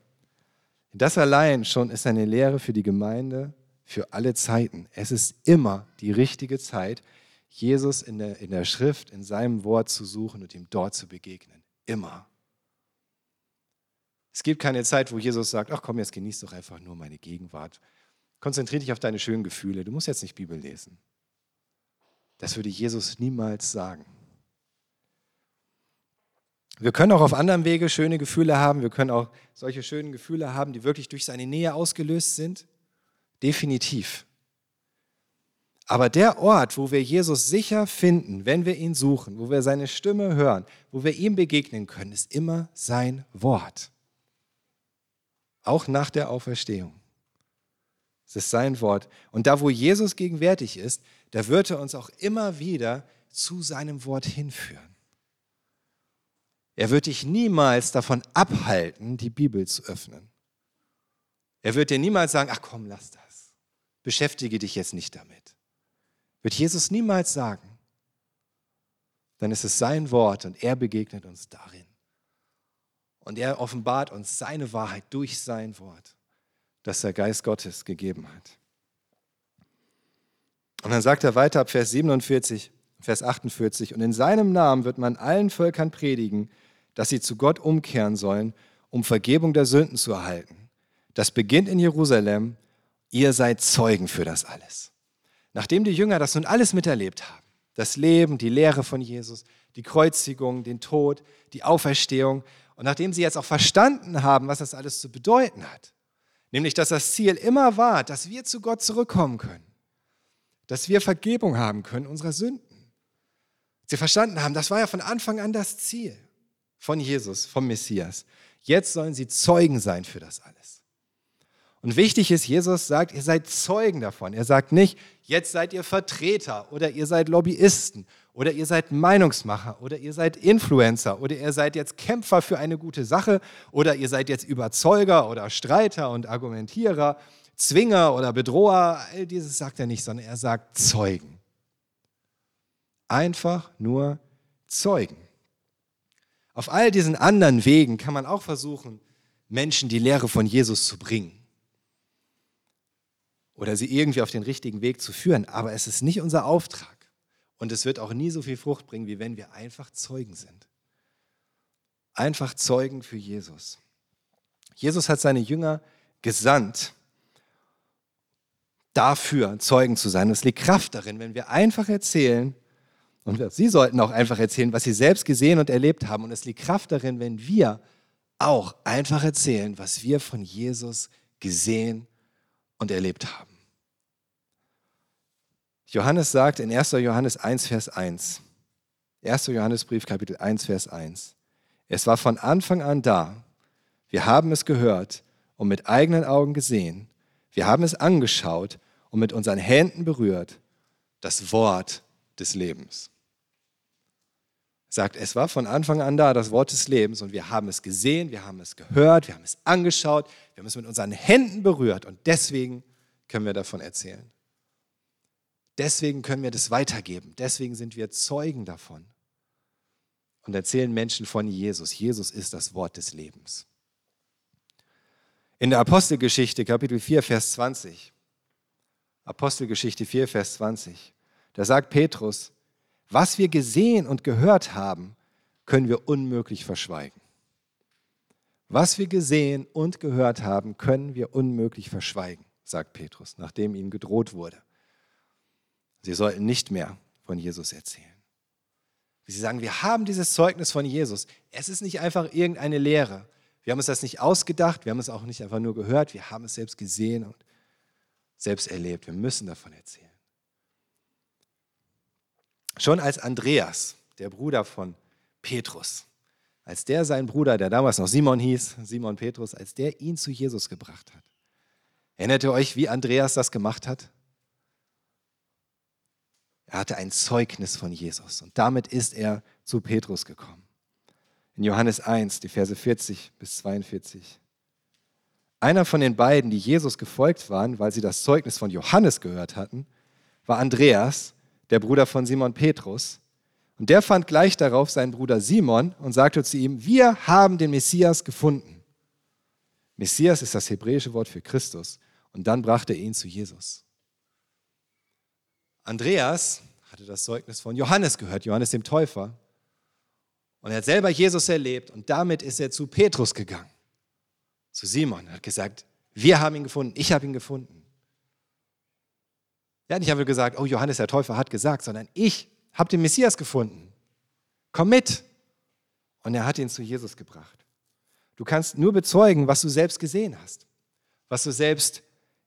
Das allein schon ist eine Lehre für die Gemeinde für alle Zeiten. Es ist immer die richtige Zeit, Jesus in der, in der Schrift, in seinem Wort zu suchen und ihm dort zu begegnen. Immer. Es gibt keine Zeit, wo Jesus sagt, ach komm, jetzt genieß doch einfach nur meine Gegenwart. Konzentriere dich auf deine schönen Gefühle. Du musst jetzt nicht Bibel lesen. Das würde Jesus niemals sagen. Wir können auch auf anderem Wege schöne Gefühle haben. Wir können auch solche schönen Gefühle haben, die wirklich durch seine Nähe ausgelöst sind. Definitiv. Aber der Ort, wo wir Jesus sicher finden, wenn wir ihn suchen, wo wir seine Stimme hören, wo wir ihm begegnen können, ist immer sein Wort. Auch nach der Auferstehung. Es ist sein Wort. Und da, wo Jesus gegenwärtig ist, da wird er uns auch immer wieder zu seinem Wort hinführen. Er wird dich niemals davon abhalten, die Bibel zu öffnen. Er wird dir niemals sagen, ach komm, lass das. Beschäftige dich jetzt nicht damit. Wird Jesus niemals sagen. Dann ist es sein Wort und er begegnet uns darin. Und er offenbart uns seine Wahrheit durch sein Wort, das der Geist Gottes gegeben hat. Und dann sagt er weiter ab Vers 47, Vers 48, und in seinem Namen wird man allen Völkern predigen, dass sie zu Gott umkehren sollen, um Vergebung der Sünden zu erhalten. Das beginnt in Jerusalem. Ihr seid Zeugen für das alles. Nachdem die Jünger das nun alles miterlebt haben, das Leben, die Lehre von Jesus, die Kreuzigung, den Tod, die Auferstehung, und nachdem sie jetzt auch verstanden haben, was das alles zu bedeuten hat, nämlich dass das Ziel immer war, dass wir zu Gott zurückkommen können, dass wir Vergebung haben können unserer Sünden. Sie verstanden haben, das war ja von Anfang an das Ziel von Jesus, vom Messias. Jetzt sollen sie Zeugen sein für das alles. Und wichtig ist, Jesus sagt, ihr seid Zeugen davon. Er sagt nicht, jetzt seid ihr Vertreter oder ihr seid Lobbyisten oder ihr seid Meinungsmacher oder ihr seid Influencer oder ihr seid jetzt Kämpfer für eine gute Sache oder ihr seid jetzt Überzeuger oder Streiter und Argumentierer, Zwinger oder Bedroher. All dieses sagt er nicht, sondern er sagt Zeugen. Einfach nur Zeugen. Auf all diesen anderen Wegen kann man auch versuchen, Menschen die Lehre von Jesus zu bringen oder sie irgendwie auf den richtigen Weg zu führen. Aber es ist nicht unser Auftrag. Und es wird auch nie so viel Frucht bringen, wie wenn wir einfach Zeugen sind. Einfach Zeugen für Jesus. Jesus hat seine Jünger gesandt, dafür Zeugen zu sein. Es liegt Kraft darin, wenn wir einfach erzählen, und Sie sollten auch einfach erzählen, was Sie selbst gesehen und erlebt haben. Und es liegt Kraft darin, wenn wir auch einfach erzählen, was wir von Jesus gesehen und erlebt haben. Johannes sagt in 1. Johannes 1, Vers 1, 1. Johannesbrief, Kapitel 1, Vers 1, es war von Anfang an da. Wir haben es gehört und mit eigenen Augen gesehen. Wir haben es angeschaut und mit unseren Händen berührt. Das Wort des Lebens. Sagt, es war von Anfang an da, das Wort des Lebens, und wir haben es gesehen, wir haben es gehört, wir haben es angeschaut, wir haben es mit unseren Händen berührt und deswegen können wir davon erzählen. Deswegen können wir das weitergeben. Deswegen sind wir Zeugen davon und erzählen Menschen von Jesus. Jesus ist das Wort des Lebens. In der Apostelgeschichte, Kapitel 4, Vers 20, Apostelgeschichte 4, Vers 20, da sagt Petrus, was wir gesehen und gehört haben, können wir unmöglich verschweigen. Was wir gesehen und gehört haben, können wir unmöglich verschweigen, sagt Petrus, nachdem ihm gedroht wurde. Sie sollten nicht mehr von Jesus erzählen. Sie sagen, wir haben dieses Zeugnis von Jesus. Es ist nicht einfach irgendeine Lehre. Wir haben uns das nicht ausgedacht, wir haben es auch nicht einfach nur gehört, wir haben es selbst gesehen und selbst erlebt. Wir müssen davon erzählen. Schon als Andreas, der Bruder von Petrus, als der seinen Bruder, der damals noch Simon hieß, Simon Petrus, als der ihn zu Jesus gebracht hat. Erinnert ihr euch, wie Andreas das gemacht hat? Er hatte ein Zeugnis von Jesus und damit ist er zu Petrus gekommen. In Johannes 1, die Verse 40 bis 42. Einer von den beiden, die Jesus gefolgt waren, weil sie das Zeugnis von Johannes gehört hatten, war Andreas, der Bruder von Simon Petrus. Und der fand gleich darauf seinen Bruder Simon und sagte zu ihm, wir haben den Messias gefunden. Messias ist das hebräische Wort für Christus. Und dann brachte er ihn zu Jesus. Andreas hatte das Zeugnis von Johannes gehört, Johannes dem Täufer. Und er hat selber Jesus erlebt und damit ist er zu Petrus gegangen, zu Simon. Er hat gesagt, wir haben ihn gefunden, ich habe ihn gefunden. Er hat nicht einfach gesagt, oh, Johannes der Täufer hat gesagt, sondern ich habe den Messias gefunden. Komm mit. Und er hat ihn zu Jesus gebracht. Du kannst nur bezeugen, was du selbst gesehen hast, was du selbst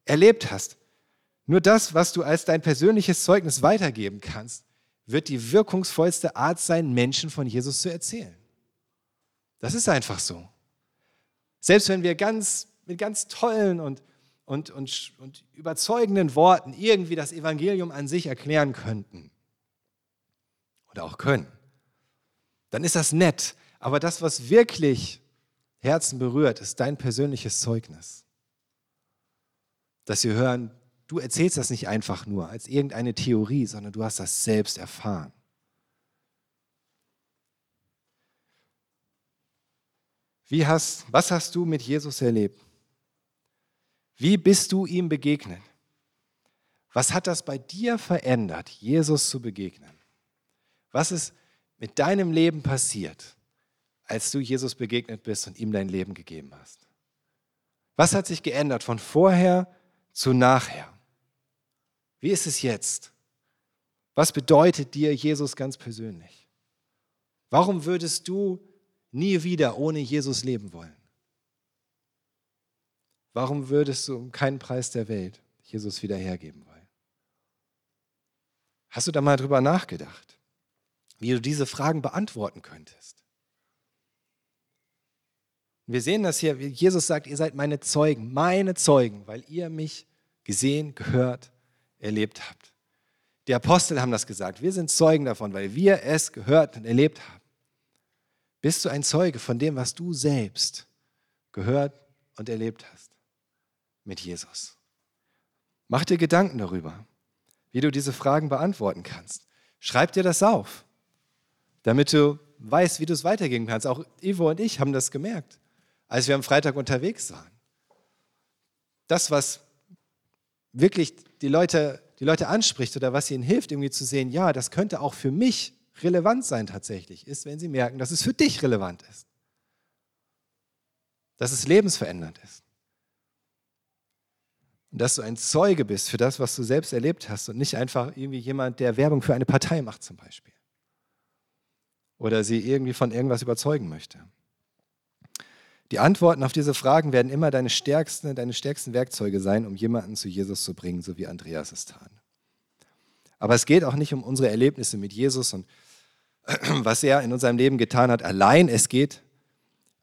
erlebt hast. Nur das, was du als dein persönliches Zeugnis weitergeben kannst, wird die wirkungsvollste Art sein, Menschen von Jesus zu erzählen. Das ist einfach so. Selbst wenn wir ganz, mit ganz tollen und, und, und, und überzeugenden Worten irgendwie das Evangelium an sich erklären könnten oder auch können, dann ist das nett. Aber das, was wirklich Herzen berührt, ist dein persönliches Zeugnis. Dass sie hören, du erzählst das nicht einfach nur als irgendeine Theorie, sondern du hast das selbst erfahren. Wie hast, was hast du mit Jesus erlebt? Wie bist du ihm begegnet? Was hat das bei dir verändert, Jesus zu begegnen? Was ist mit deinem Leben passiert, als du Jesus begegnet bist und ihm dein Leben gegeben hast? Was hat sich geändert von vorher zu nachher? Wie ist es jetzt? Was bedeutet dir Jesus ganz persönlich? Warum würdest du nie wieder ohne Jesus leben wollen? Warum würdest du um keinen Preis der Welt Jesus wieder hergeben wollen? Hast du da mal drüber nachgedacht, wie du diese Fragen beantworten könntest? Wir sehen das hier, wie Jesus sagt, ihr seid meine Zeugen, meine Zeugen, weil ihr mich gesehen, gehört, erlebt habt. Die Apostel haben das gesagt, wir sind Zeugen davon, weil wir es gehört und erlebt haben. Bist du ein Zeuge von dem, was du selbst gehört und erlebt hast mit Jesus? Mach dir Gedanken darüber, wie du diese Fragen beantworten kannst. Schreib dir das auf, damit du weißt, wie du es weitergeben kannst. Auch Ivo und ich haben das gemerkt, als wir am Freitag unterwegs waren. Das, was wirklich die Leute, die Leute anspricht oder was ihnen hilft, irgendwie zu sehen, ja, das könnte auch für mich relevant sein tatsächlich, ist, wenn sie merken, dass es für dich relevant ist. Dass es lebensverändernd ist. Und dass du ein Zeuge bist für das, was du selbst erlebt hast und nicht einfach irgendwie jemand, der Werbung für eine Partei macht zum Beispiel. Oder sie irgendwie von irgendwas überzeugen möchte. Die Antworten auf diese Fragen werden immer deine stärksten, deine stärksten Werkzeuge sein, um jemanden zu Jesus zu bringen, so wie Andreas es tat. Aber es geht auch nicht um unsere Erlebnisse mit Jesus und <clears throat> was er in unserem Leben getan hat allein. Es geht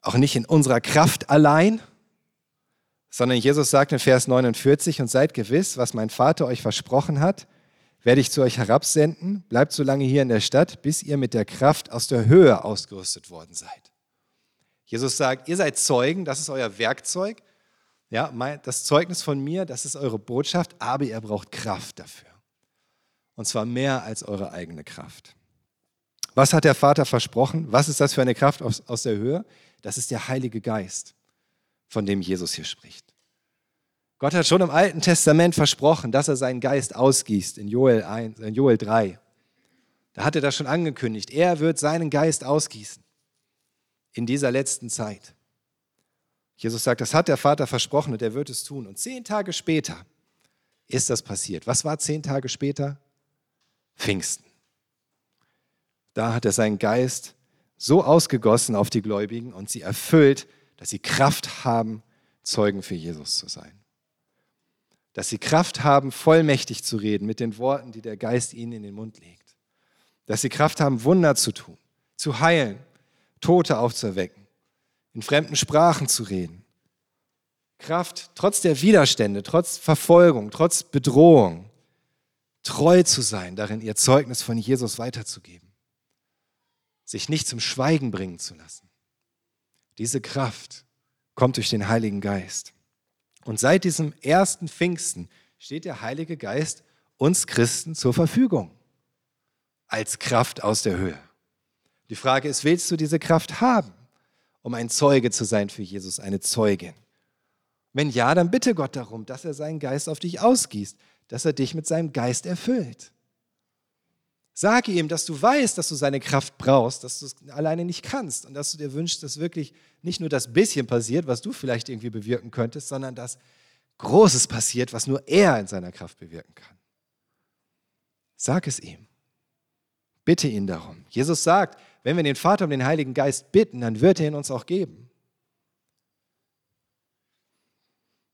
auch nicht in unserer Kraft allein, sondern Jesus sagt in Vers 49, und seid gewiss, was mein Vater euch versprochen hat, werde ich zu euch herabsenden, bleibt so lange hier in der Stadt, bis ihr mit der Kraft aus der Höhe ausgerüstet worden seid. Jesus sagt, ihr seid Zeugen, das ist euer Werkzeug, ja, das Zeugnis von mir, das ist eure Botschaft, aber ihr braucht Kraft dafür. Und zwar mehr als eure eigene Kraft. Was hat der Vater versprochen? Was ist das für eine Kraft aus, aus der Höhe? Das ist der Heilige Geist, von dem Jesus hier spricht. Gott hat schon im Alten Testament versprochen, dass er seinen Geist ausgießt in Joel, 1, in Joel 3. Da hat er das schon angekündigt. Er wird seinen Geist ausgießen in dieser letzten Zeit. Jesus sagt, das hat der Vater versprochen und er wird es tun. Und zehn Tage später ist das passiert. Was war zehn Tage später? Pfingsten. Da hat er seinen Geist so ausgegossen auf die Gläubigen und sie erfüllt, dass sie Kraft haben, Zeugen für Jesus zu sein. Dass sie Kraft haben, vollmächtig zu reden mit den Worten, die der Geist ihnen in den Mund legt. Dass sie Kraft haben, Wunder zu tun, zu heilen, Tote aufzuerwecken, in fremden Sprachen zu reden. Kraft, trotz der Widerstände, trotz Verfolgung, trotz Bedrohung, treu zu sein, darin ihr Zeugnis von Jesus weiterzugeben, sich nicht zum Schweigen bringen zu lassen. Diese Kraft kommt durch den Heiligen Geist. Und seit diesem ersten Pfingsten steht der Heilige Geist uns Christen zur Verfügung als Kraft aus der Höhe. Die Frage ist, willst du diese Kraft haben, um ein Zeuge zu sein für Jesus, eine Zeugin? Wenn ja, dann bitte Gott darum, dass er seinen Geist auf dich ausgießt, dass er dich mit seinem Geist erfüllt. Sage ihm, dass du weißt, dass du seine Kraft brauchst, dass du es alleine nicht kannst und dass du dir wünschst, dass wirklich nicht nur das bisschen passiert, was du vielleicht irgendwie bewirken könntest, sondern dass Großes passiert, was nur er in seiner Kraft bewirken kann. Sag es ihm. Bitte ihn darum. Jesus sagt, wenn wir den Vater um den Heiligen Geist bitten, dann wird er ihn uns auch geben.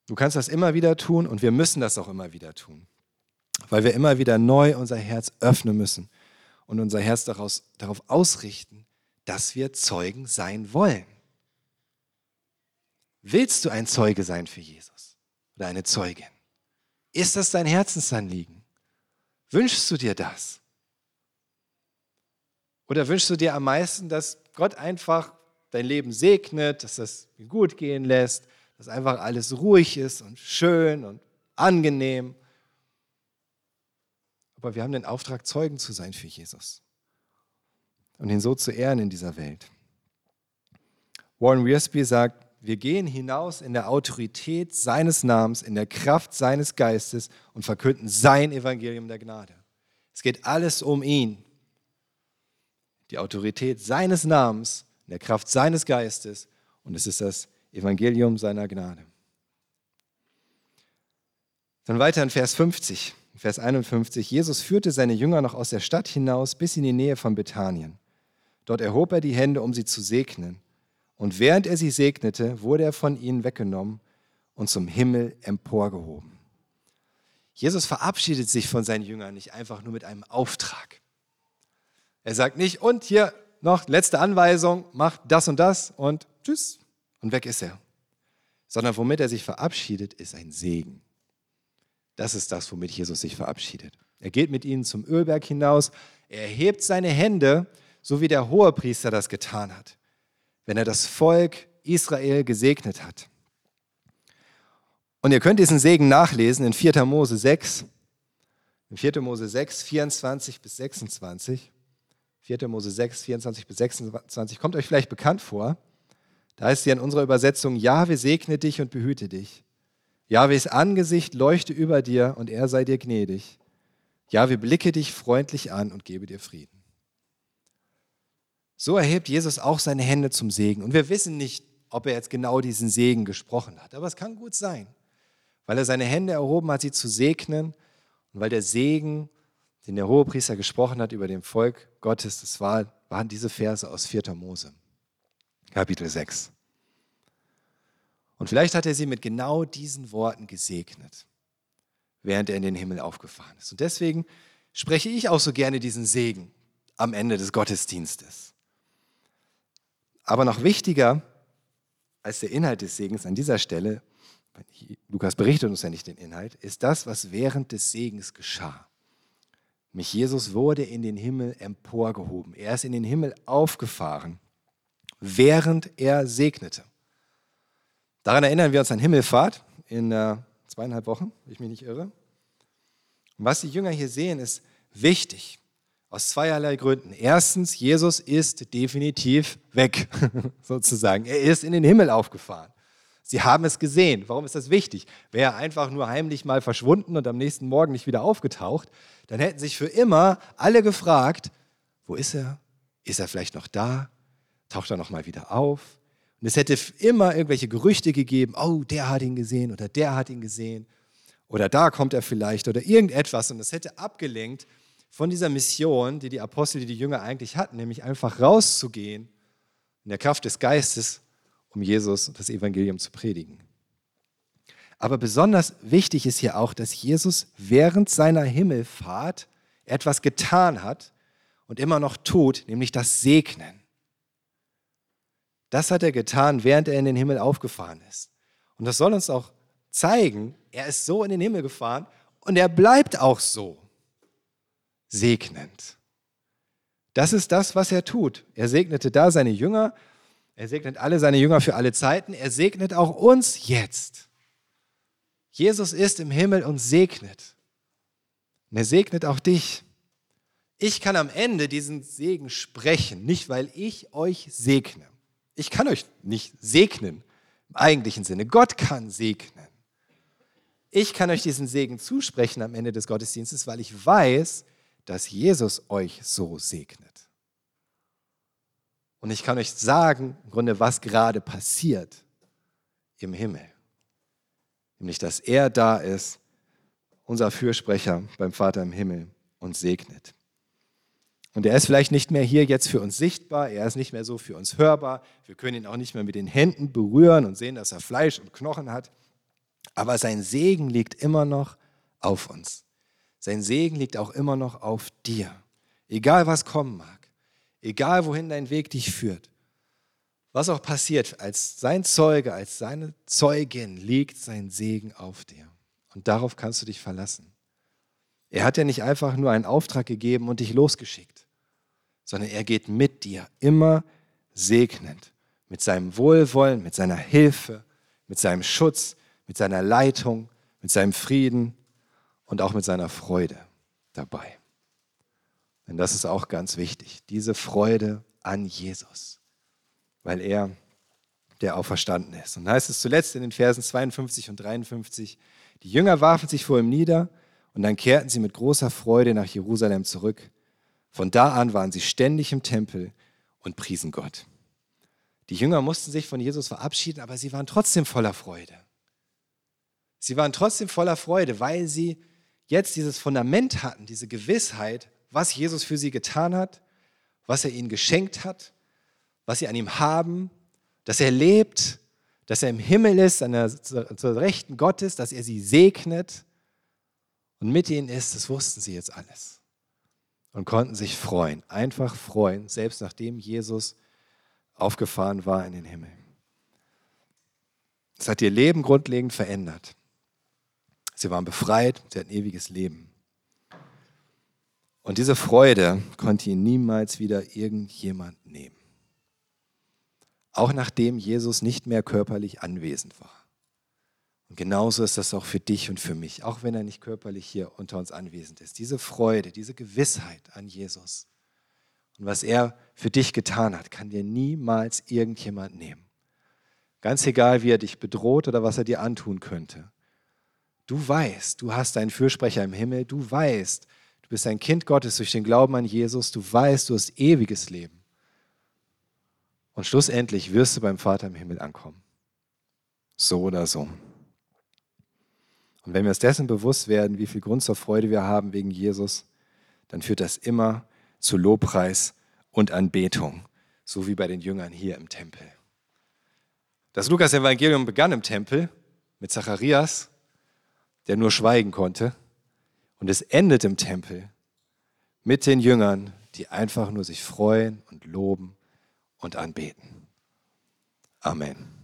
Du kannst das immer wieder tun und wir müssen das auch immer wieder tun. weil wir immer wieder neu unser Herz öffnen müssen und unser Herz daraus, darauf ausrichten, dass wir Zeugen sein wollen. Willst du ein Zeuge sein für Jesus oder eine Zeugin? Ist das dein Herzensanliegen? Wünschst du dir das? Oder wünschst du dir am meisten, dass Gott einfach dein Leben segnet, dass das gut gehen lässt, dass einfach alles ruhig ist und schön und angenehm? Aber wir haben den Auftrag, Zeugen zu sein für Jesus und ihn so zu ehren in dieser Welt. Warren Wiersbe sagt, wir gehen hinaus in der Autorität seines Namens, in der Kraft seines Geistes und verkünden sein Evangelium der Gnade. Es geht alles um ihn. Die Autorität seines Namens, in der Kraft seines Geistes und es ist das Evangelium seiner Gnade. Dann weiter in Vers 50, Vers 51. Jesus führte seine Jünger noch aus der Stadt hinaus bis in die Nähe von Bethanien. Dort erhob er die Hände, um sie zu segnen. Und während er sie segnete, wurde er von ihnen weggenommen und zum Himmel emporgehoben. Jesus verabschiedet sich von seinen Jüngern nicht einfach nur mit einem Auftrag. Er sagt nicht, und hier noch letzte Anweisung, mach das und das und tschüss und weg ist er. Sondern womit er sich verabschiedet, ist ein Segen. Das ist das, womit Jesus sich verabschiedet. Er geht mit ihnen zum Ölberg hinaus, er erhebt seine Hände, so wie der Hohepriester das getan hat wenn er das Volk Israel gesegnet hat. Und ihr könnt diesen Segen nachlesen in 4. Mose 6, in 4. Mose 6, 24 bis 26. 4. Mose 6, 24 bis 26 kommt euch vielleicht bekannt vor. Da heißt ja in unserer Übersetzung, Jahwe segne dich und behüte dich. Jahwes Angesicht leuchte über dir und er sei dir gnädig. Jahwe blicke dich freundlich an und gebe dir Frieden. So erhebt Jesus auch seine Hände zum Segen. Und wir wissen nicht, ob er jetzt genau diesen Segen gesprochen hat. Aber es kann gut sein, weil er seine Hände erhoben hat, sie zu segnen. Und weil der Segen, den der Hohepriester gesprochen hat über dem Volk Gottes, das war, waren diese Verse aus 4. Mose, Kapitel 6. Und vielleicht hat er sie mit genau diesen Worten gesegnet, während er in den Himmel aufgefahren ist. Und deswegen spreche ich auch so gerne diesen Segen am Ende des Gottesdienstes. Aber noch wichtiger als der Inhalt des Segens an dieser Stelle, Lukas berichtet uns ja nicht den Inhalt, ist das, was während des Segens geschah. Mich Jesus wurde in den Himmel emporgehoben. Er ist in den Himmel aufgefahren, während er segnete. Daran erinnern wir uns an Himmelfahrt in äh, zweieinhalb Wochen, wenn ich mich nicht irre. Und was die Jünger hier sehen, ist wichtig. Aus zweierlei Gründen. Erstens, Jesus ist definitiv weg, <laughs> sozusagen. Er ist in den Himmel aufgefahren. Sie haben es gesehen. Warum ist das wichtig? Wäre er einfach nur heimlich mal verschwunden und am nächsten Morgen nicht wieder aufgetaucht, dann hätten sich für immer alle gefragt, wo ist er? Ist er vielleicht noch da? Taucht er noch mal wieder auf? Und es hätte immer irgendwelche Gerüchte gegeben, oh, der hat ihn gesehen oder der hat ihn gesehen oder da kommt er vielleicht oder irgendetwas und es hätte abgelenkt von dieser Mission, die die Apostel, die die Jünger eigentlich hatten, nämlich einfach rauszugehen in der Kraft des Geistes, um Jesus das Evangelium zu predigen. Aber besonders wichtig ist hier auch, dass Jesus während seiner Himmelfahrt etwas getan hat und immer noch tut, nämlich das Segnen. Das hat er getan, während er in den Himmel aufgefahren ist. Und das soll uns auch zeigen, er ist so in den Himmel gefahren und er bleibt auch so segnend. Das ist das, was er tut. Er segnete da seine Jünger, er segnet alle seine Jünger für alle Zeiten, er segnet auch uns jetzt. Jesus ist im Himmel und segnet. Und er segnet auch dich. Ich kann am Ende diesen Segen sprechen, nicht weil ich euch segne. Ich kann euch nicht segnen im eigentlichen Sinne. Gott kann segnen. Ich kann euch diesen Segen zusprechen am Ende des Gottesdienstes, weil ich weiß, dass Jesus euch so segnet. Und ich kann euch sagen, im Grunde, was gerade passiert im Himmel. Nämlich, dass er da ist, unser Fürsprecher beim Vater im Himmel und segnet. Und er ist vielleicht nicht mehr hier jetzt für uns sichtbar, er ist nicht mehr so für uns hörbar, wir können ihn auch nicht mehr mit den Händen berühren und sehen, dass er Fleisch und Knochen hat, aber sein Segen liegt immer noch auf uns. Sein Segen liegt auch immer noch auf dir. Egal was kommen mag, egal wohin dein Weg dich führt, was auch passiert, als sein Zeuge, als seine Zeugin liegt sein Segen auf dir. Und darauf kannst du dich verlassen. Er hat dir nicht einfach nur einen Auftrag gegeben und dich losgeschickt, sondern er geht mit dir, immer segnend, mit seinem Wohlwollen, mit seiner Hilfe, mit seinem Schutz, mit seiner Leitung, mit seinem Frieden und auch mit seiner Freude dabei. Denn das ist auch ganz wichtig, diese Freude an Jesus, weil er der auferstanden ist. Und heißt es zuletzt in den Versen 52 und 53, die Jünger warfen sich vor ihm nieder und dann kehrten sie mit großer Freude nach Jerusalem zurück. Von da an waren sie ständig im Tempel und priesen Gott. Die Jünger mussten sich von Jesus verabschieden, aber sie waren trotzdem voller Freude. Sie waren trotzdem voller Freude, weil sie jetzt dieses Fundament hatten, diese Gewissheit, was Jesus für sie getan hat, was er ihnen geschenkt hat, was sie an ihm haben, dass er lebt, dass er im Himmel ist, an der, zur Rechten Gottes, dass er sie segnet und mit ihnen ist, das wussten sie jetzt alles und konnten sich freuen, einfach freuen, selbst nachdem Jesus aufgefahren war in den Himmel. Es hat ihr Leben grundlegend verändert. Sie waren befreit, sie hatten ewiges Leben. Und diese Freude konnte ihnen niemals wieder irgendjemand nehmen. Auch nachdem Jesus nicht mehr körperlich anwesend war. Und genauso ist das auch für dich und für mich, auch wenn er nicht körperlich hier unter uns anwesend ist. Diese Freude, diese Gewissheit an Jesus und was er für dich getan hat, kann dir niemals irgendjemand nehmen. Ganz egal, wie er dich bedroht oder was er dir antun könnte. Du weißt, du hast einen Fürsprecher im Himmel, du weißt, du bist ein Kind Gottes durch den Glauben an Jesus, du weißt, du hast ewiges Leben. Und schlussendlich wirst du beim Vater im Himmel ankommen. So oder so. Und wenn wir uns dessen bewusst werden, wie viel Grund zur Freude wir haben wegen Jesus, dann führt das immer zu Lobpreis und Anbetung, so wie bei den Jüngern hier im Tempel. Das Lukas-Evangelium begann im Tempel mit Zacharias, der nur schweigen konnte, und es endet im Tempel mit den Jüngern, die einfach nur sich freuen und loben und anbeten. Amen.